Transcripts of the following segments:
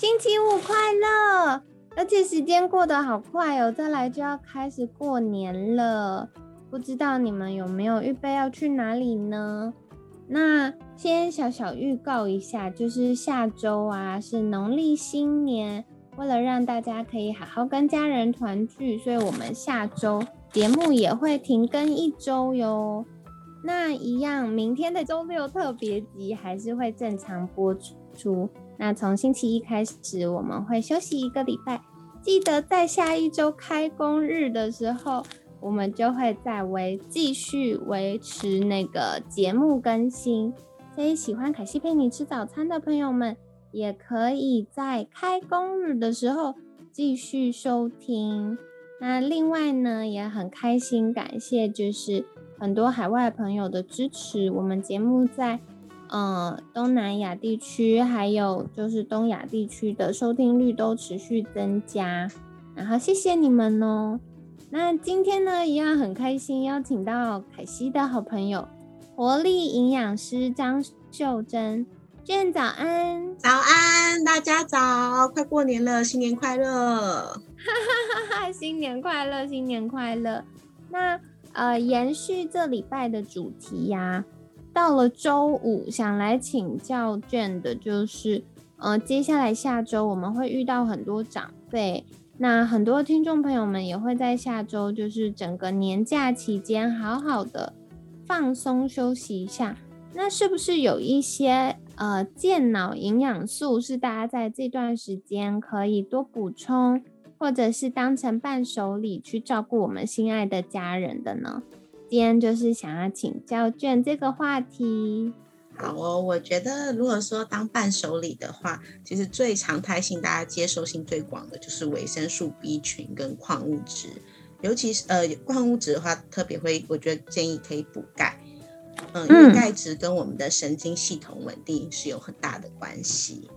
星期五快乐！而且时间过得好快哦，再来就要开始过年了。不知道你们有没有预备要去哪里呢？那先小小预告一下，就是下周啊是农历新年，为了让大家可以好好跟家人团聚，所以我们下周节目也会停更一周哟。那一样，明天的周六特别集还是会正常播出。那从星期一开始，我们会休息一个礼拜。记得在下一周开工日的时候，我们就会再维继续维持那个节目更新。所以喜欢凯西陪你吃早餐的朋友们，也可以在开工日的时候继续收听。那另外呢，也很开心，感谢就是。很多海外朋友的支持，我们节目在呃东南亚地区，还有就是东亚地区的收听率都持续增加，然后谢谢你们哦。那今天呢，一样很开心，邀请到凯西的好朋友，活力营养师张秀珍，娟早安，早安，大家早，快过年了，新年快乐，哈哈哈哈，新年快乐，新年快乐，那。呃，延续这礼拜的主题呀，到了周五，想来请教卷的就是，呃，接下来下周我们会遇到很多长辈，那很多听众朋友们也会在下周，就是整个年假期间，好好的放松休息一下。那是不是有一些呃健脑营养素是大家在这段时间可以多补充？或者是当成伴手礼去照顾我们心爱的家人的呢？今天就是想要请教卷这个话题。好哦，我觉得如果说当伴手礼的话，其实最常态性、大家接受性最广的就是维生素 B 群跟矿物质，尤其是呃矿物质的话，特别会我觉得建议可以补钙。嗯，因为钙质跟我们的神经系统稳定是有很大的关系。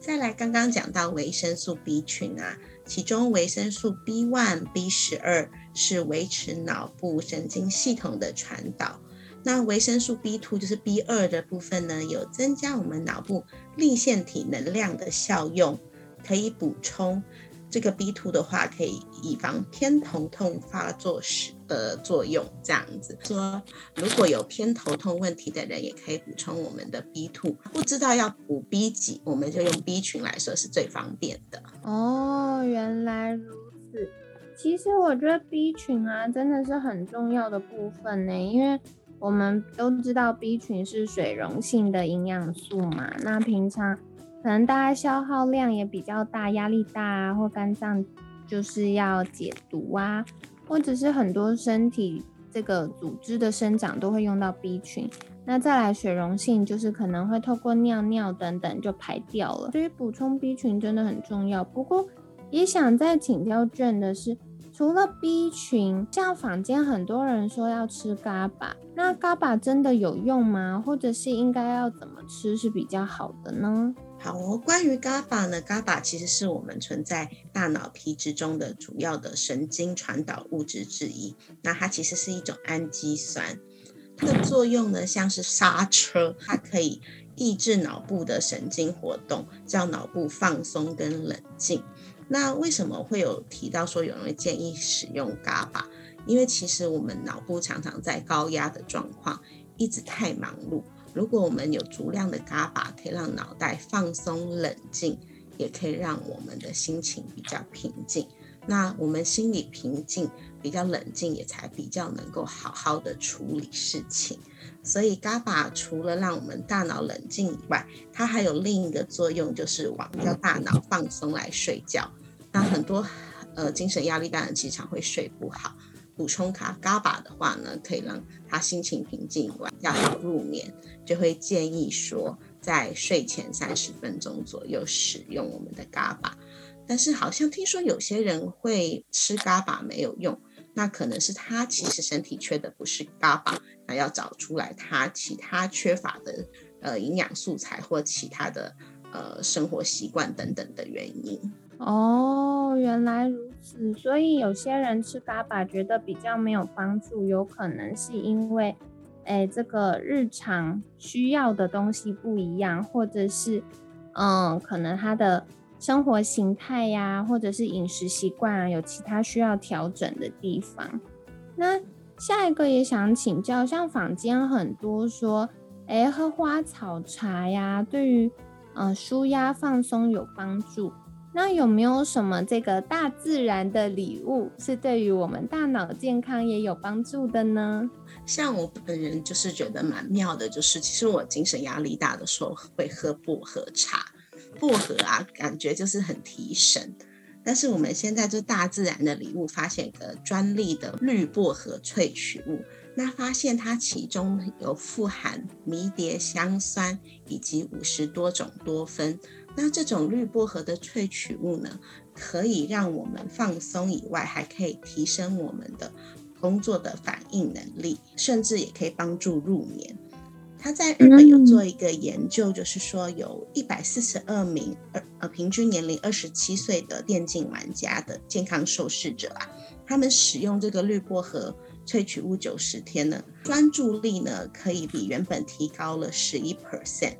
再来，刚刚讲到维生素 B 群啊。其中维生素 B one、B 十二是维持脑部神经系统的传导，那维生素 B two 就是 B 二的部分呢，有增加我们脑部立腺体能量的效用，可以补充。这个 B two 的话，可以以防偏头痛发作时的作用。这样子说，如果有偏头痛问题的人，也可以补充我们的 B two。不知道要补 B 几，我们就用 B 群来说是最方便的。哦，原来如此。其实我觉得 B 群啊，真的是很重要的部分呢，因为我们都知道 B 群是水溶性的营养素嘛。那平常。可能大家消耗量也比较大，压力大啊，或肝脏就是要解毒啊，或者是很多身体这个组织的生长都会用到 B 群。那再来水溶性，就是可能会透过尿尿等等就排掉了。所以补充 B 群真的很重要。不过也想再请教卷的是，除了 B 群，像坊间很多人说要吃嘎巴，那嘎巴真的有用吗？或者是应该要怎么吃是比较好的呢？好哦，关于 GABA 呢，GABA 其实是我们存在大脑皮质中的主要的神经传导物质之一。那它其实是一种氨基酸，它的作用呢像是刹车，它可以抑制脑部的神经活动，叫脑部放松跟冷静。那为什么会有提到说有人建议使用 GABA？因为其实我们脑部常常在高压的状况，一直太忙碌。如果我们有足量的 GABA，可以让脑袋放松冷静，也可以让我们的心情比较平静。那我们心里平静、比较冷静，也才比较能够好好的处理事情。所以 GABA 除了让我们大脑冷静以外，它还有另一个作用，就是往叫大脑放松来睡觉。那很多呃精神压力大的人经常会睡不好。补充卡嘎巴的话呢，可以让他心情平静，要好入眠，就会建议说在睡前三十分钟左右使用我们的嘎巴。但是好像听说有些人会吃嘎巴没有用，那可能是他其实身体缺的不是嘎巴，那要找出来他其他缺乏的呃营养素材或其他的呃生活习惯等等的原因。哦，原来如是，所以有些人吃嘎巴觉得比较没有帮助，有可能是因为，哎，这个日常需要的东西不一样，或者是，嗯，可能他的生活形态呀，或者是饮食习惯啊，有其他需要调整的地方。那下一个也想请教，像坊间很多说，哎，喝花草茶呀，对于嗯舒压放松有帮助。那有没有什么这个大自然的礼物是对于我们大脑健康也有帮助的呢？像我本人就是觉得蛮妙的，就是其实我精神压力大的时候会喝薄荷茶，薄荷啊，感觉就是很提神。但是我们现在就大自然的礼物发现一个专利的绿薄荷萃取物，那发现它其中有富含迷迭香酸以及五十多种多酚。那这种绿薄荷的萃取物呢，可以让我们放松以外，还可以提升我们的工作的反应能力，甚至也可以帮助入眠。他在日本有做一个研究，就是说有一百四十二名呃呃平均年龄二十七岁的电竞玩家的健康受试者啊，他们使用这个绿薄荷萃取物九十天呢，专注力呢可以比原本提高了十一 percent。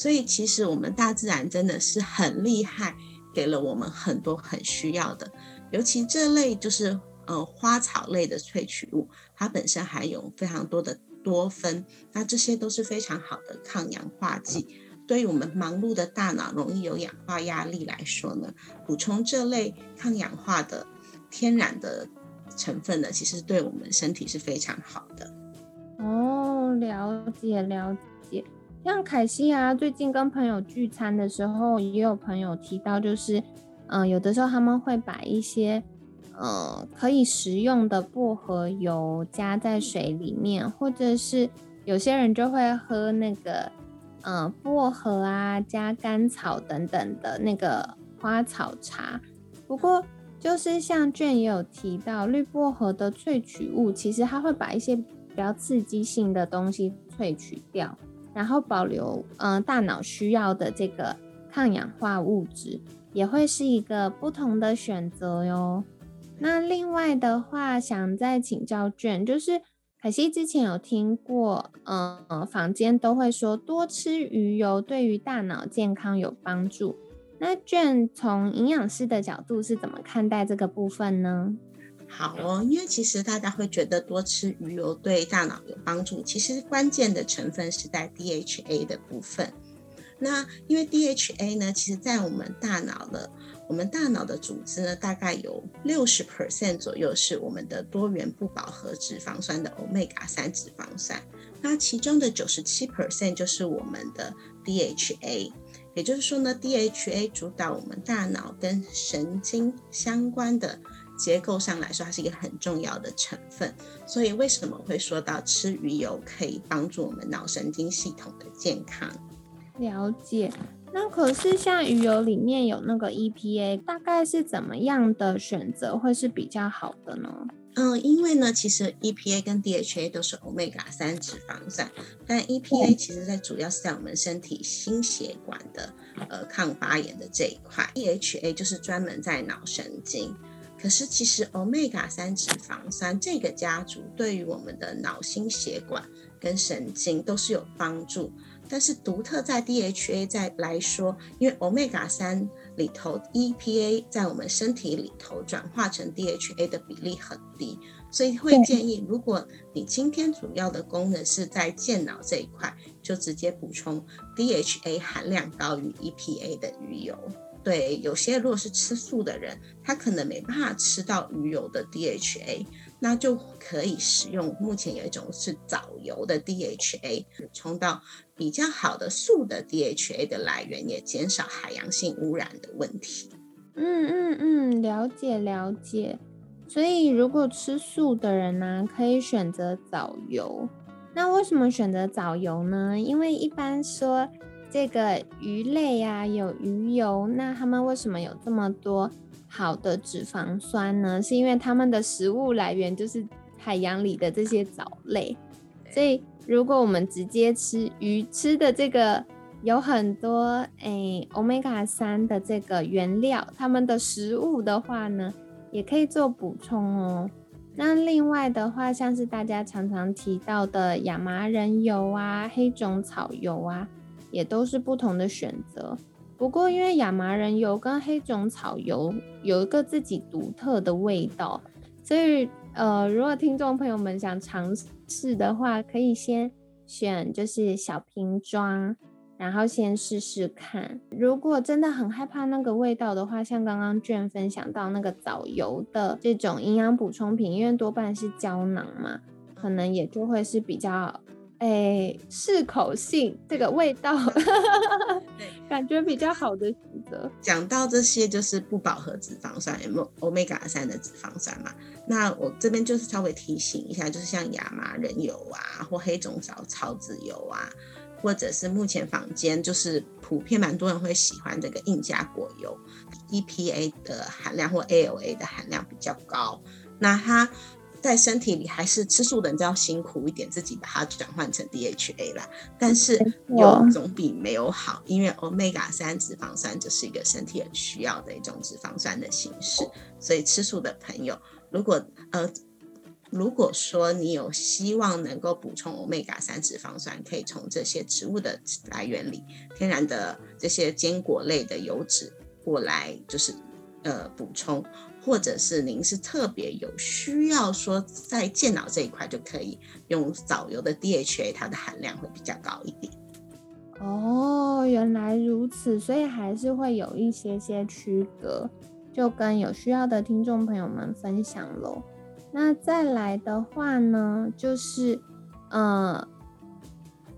所以其实我们大自然真的是很厉害，给了我们很多很需要的，尤其这类就是呃花草类的萃取物，它本身含有非常多的多酚，那这些都是非常好的抗氧化剂。对于我们忙碌的大脑容易有氧化压力来说呢，补充这类抗氧化的天然的成分呢，其实对我们身体是非常好的。哦，了解了解。像凯西啊，最近跟朋友聚餐的时候，也有朋友提到，就是，嗯，有的时候他们会把一些，呃，可以食用的薄荷油加在水里面，或者是有些人就会喝那个，嗯，薄荷啊加甘草等等的那个花草茶。不过，就是像卷也有提到，绿薄荷的萃取物，其实它会把一些比较刺激性的东西萃取掉。然后保留，嗯，大脑需要的这个抗氧化物质，也会是一个不同的选择哟。那另外的话，想再请教卷，就是可惜之前有听过，嗯，坊间都会说多吃鱼油对于大脑健康有帮助。那卷从营养师的角度是怎么看待这个部分呢？好哦，因为其实大家会觉得多吃鱼油对大脑有帮助，其实关键的成分是在 DHA 的部分。那因为 DHA 呢，其实在我们大脑的我们大脑的组织呢，大概有六十 percent 左右是我们的多元不饱和脂肪酸的 omega 三脂肪酸，那其中的九十七 percent 就是我们的 DHA。也就是说呢，DHA 主导我们大脑跟神经相关的。结构上来说，它是一个很重要的成分，所以为什么会说到吃鱼油可以帮助我们脑神经系统的健康？了解。那可是像鱼油里面有那个 EPA，大概是怎么样的选择会是比较好的呢？嗯，因为呢，其实 EPA 跟 DHA 都是 omega 三脂肪酸，但 EPA 其实在主要是在我们身体心血管的呃抗发炎的这一块，DHA 就是专门在脑神经。可是，其实 omega 三脂肪酸这个家族对于我们的脑、心、血管跟神经都是有帮助。但是，独特在 DHA 在来说，因为 omega 三里头 EPA 在我们身体里头转化成 DHA 的比例很低，所以会建议，如果你今天主要的功能是在健脑这一块，就直接补充 DHA 含量高于 EPA 的鱼油。对，有些如果是吃素的人，他可能没办法吃到鱼油的 DHA，那就可以使用目前有一种是藻油的 DHA，补充到比较好的素的 DHA 的来源，也减少海洋性污染的问题。嗯嗯嗯，了解了解。所以如果吃素的人呢，可以选择藻油。那为什么选择藻油呢？因为一般说。这个鱼类啊，有鱼油，那它们为什么有这么多好的脂肪酸呢？是因为它们的食物来源就是海洋里的这些藻类，所以如果我们直接吃鱼吃的这个有很多诶欧米伽三的这个原料，它们的食物的话呢，也可以做补充哦。那另外的话，像是大家常常提到的亚麻仁油啊、黑种草油啊。也都是不同的选择，不过因为亚麻仁油跟黑种草油有一个自己独特的味道，所以呃，如果听众朋友们想尝试的话，可以先选就是小瓶装，然后先试试看。如果真的很害怕那个味道的话，像刚刚卷分享到那个藻油的这种营养补充品，因为多半是胶囊嘛，可能也就会是比较。哎，适口性这个味道，感觉比较好的选择。讲到这些，就是不饱和脂肪酸，有没有欧米伽三的脂肪酸嘛？那我这边就是稍微提醒一下，就是像亚麻仁油啊，或黑种草草籽油啊，或者是目前坊间就是普遍蛮多人会喜欢这个印加果油，EPA 的含量或 ALA 的含量比较高，那它。在身体里还是吃素的人就要辛苦一点，自己把它转换成 DHA 啦。但是有总比没有好，因为 Omega 三脂肪酸就是一个身体很需要的一种脂肪酸的形式。所以吃素的朋友，如果呃如果说你有希望能够补充 Omega 三脂肪酸，可以从这些植物的来源里，天然的这些坚果类的油脂过来，就是呃补充。或者是您是特别有需要说在健脑这一块就可以用藻油的 DHA，它的含量会比较高一点。哦，原来如此，所以还是会有一些些区隔，就跟有需要的听众朋友们分享喽。那再来的话呢，就是呃，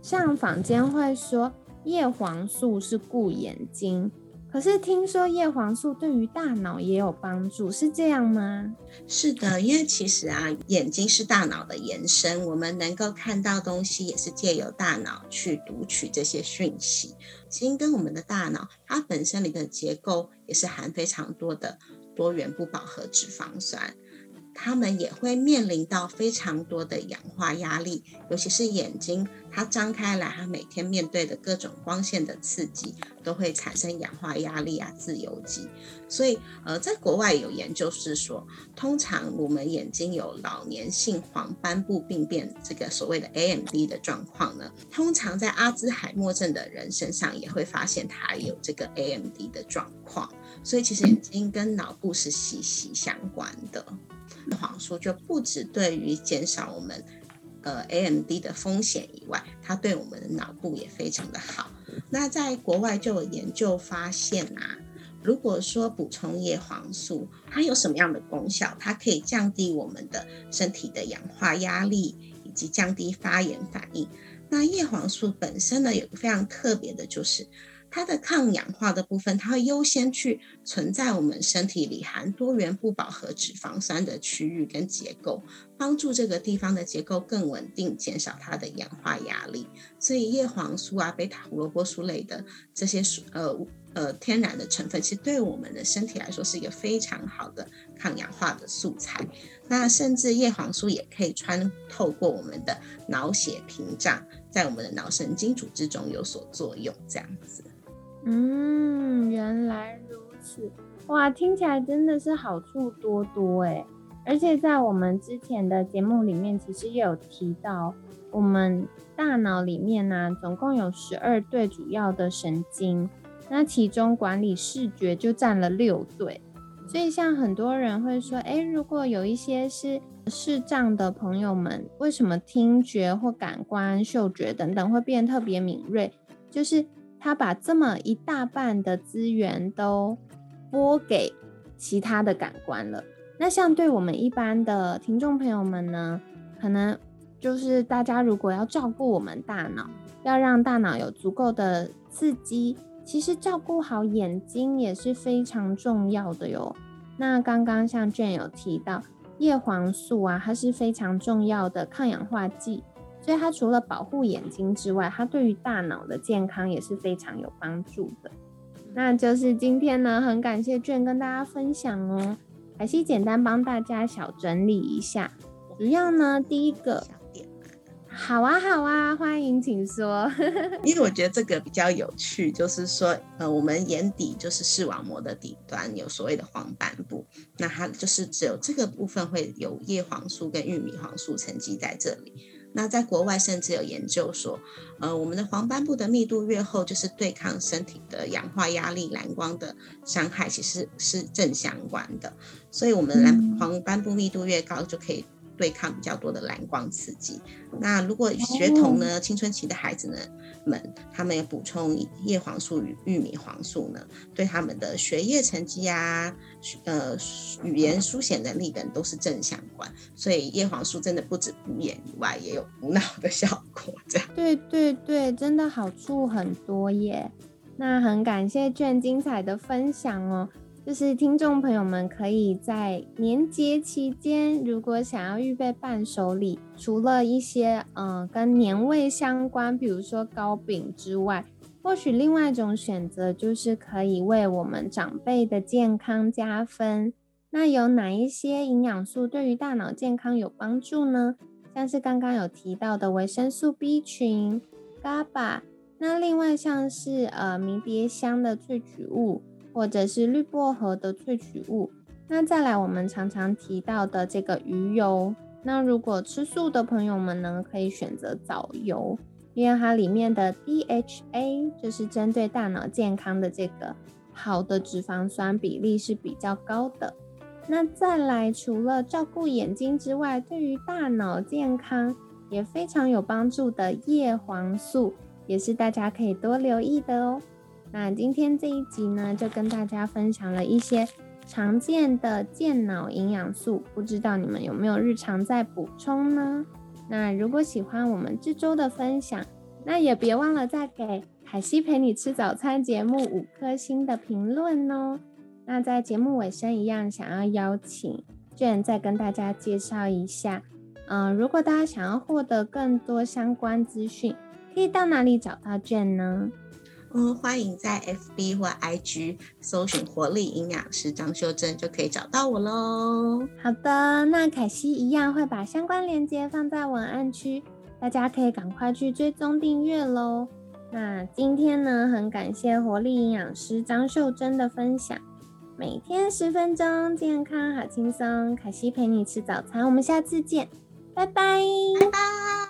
像坊间会说叶黄素是顾眼睛。可是听说叶黄素对于大脑也有帮助，是这样吗？是的，因为其实啊，眼睛是大脑的延伸，我们能够看到东西，也是借由大脑去读取这些讯息。其实跟我们的大脑，它本身里的结构也是含非常多的多元不饱和脂肪酸。他们也会面临到非常多的氧化压力，尤其是眼睛，它张开来，它每天面对的各种光线的刺激，都会产生氧化压力啊，自由基。所以，呃，在国外有研究是说，通常我们眼睛有老年性黄斑部病变这个所谓的 AMD 的状况呢，通常在阿兹海默症的人身上也会发现他有这个 AMD 的状况。所以，其实眼睛跟脑部是息息相关的。叶黄素就不止对于减少我们呃 AMD 的风险以外，它对我们的脑部也非常的好。那在国外就有研究发现啊，如果说补充叶黄素，它有什么样的功效？它可以降低我们的身体的氧化压力，以及降低发炎反应。那叶黄素本身呢，有个非常特别的，就是。它的抗氧化的部分，它会优先去存在我们身体里含多元不饱和脂肪酸的区域跟结构，帮助这个地方的结构更稳定，减少它的氧化压力。所以叶黄素啊、贝塔胡萝卜素类的这些素呃呃天然的成分，其实对我们的身体来说是一个非常好的抗氧化的素材。那甚至叶黄素也可以穿透过我们的脑血屏障，在我们的脑神经组织中有所作用，这样子。嗯，原来如此，哇，听起来真的是好处多多诶。而且在我们之前的节目里面，其实也有提到，我们大脑里面呢，总共有十二对主要的神经，那其中管理视觉就占了六对。所以像很多人会说，诶，如果有一些是视障的朋友们，为什么听觉或感官、嗅觉等等会变特别敏锐？就是。他把这么一大半的资源都拨给其他的感官了。那像对我们一般的听众朋友们呢，可能就是大家如果要照顾我们大脑，要让大脑有足够的刺激，其实照顾好眼睛也是非常重要的哟。那刚刚像卷有提到叶黄素啊，它是非常重要的抗氧化剂。所以它除了保护眼睛之外，它对于大脑的健康也是非常有帮助的。那就是今天呢，很感谢卷跟大家分享哦。还是简单帮大家小整理一下，主要呢，第一个。好啊，好啊，欢迎，请说。因为我觉得这个比较有趣，就是说，呃，我们眼底就是视网膜的底端有所谓的黄斑部，那它就是只有这个部分会有叶黄素跟玉米黄素沉积在这里。那在国外甚至有研究说，呃，我们的黄斑部的密度越厚，就是对抗身体的氧化压力、蓝光的伤害，其实是正相关的。所以，我们蓝黄斑部密度越高，就可以。对抗比较多的蓝光刺激。那如果学童呢，青春期的孩子呢们，他们要补充叶黄素与玉米黄素呢，对他们的学业成绩啊，呃，语言书写能力等都是正相关。所以叶黄素真的不止补眼以外，也有补脑的效果。这样。对对对，真的好处很多耶。那很感谢卷精彩的分享哦。就是听众朋友们可以在年节期间，如果想要预备伴手礼，除了一些嗯跟年味相关，比如说糕饼之外，或许另外一种选择就是可以为我们长辈的健康加分。那有哪一些营养素对于大脑健康有帮助呢？像是刚刚有提到的维生素 B 群、GABA，那另外像是呃迷迭香的萃取物。或者是绿薄荷的萃取物，那再来我们常常提到的这个鱼油，那如果吃素的朋友们呢，可以选择藻油，因为它里面的 DHA 就是针对大脑健康的这个好的脂肪酸比例是比较高的。那再来，除了照顾眼睛之外，对于大脑健康也非常有帮助的叶黄素，也是大家可以多留意的哦。那今天这一集呢，就跟大家分享了一些常见的健脑营养素，不知道你们有没有日常在补充呢？那如果喜欢我们这周的分享，那也别忘了再给凯西陪你吃早餐节目五颗星的评论哦。那在节目尾声一样，想要邀请卷再跟大家介绍一下，嗯，如果大家想要获得更多相关资讯，可以到哪里找到卷呢？嗯，欢迎在 FB 或 IG 搜寻“活力营养师张秀珍”，就可以找到我喽。好的，那凯西一样会把相关链接放在文案区，大家可以赶快去追踪订阅喽。那今天呢，很感谢活力营养师张秀珍的分享，每天十分钟，健康好轻松。凯西陪你吃早餐，我们下次见，拜拜，拜拜。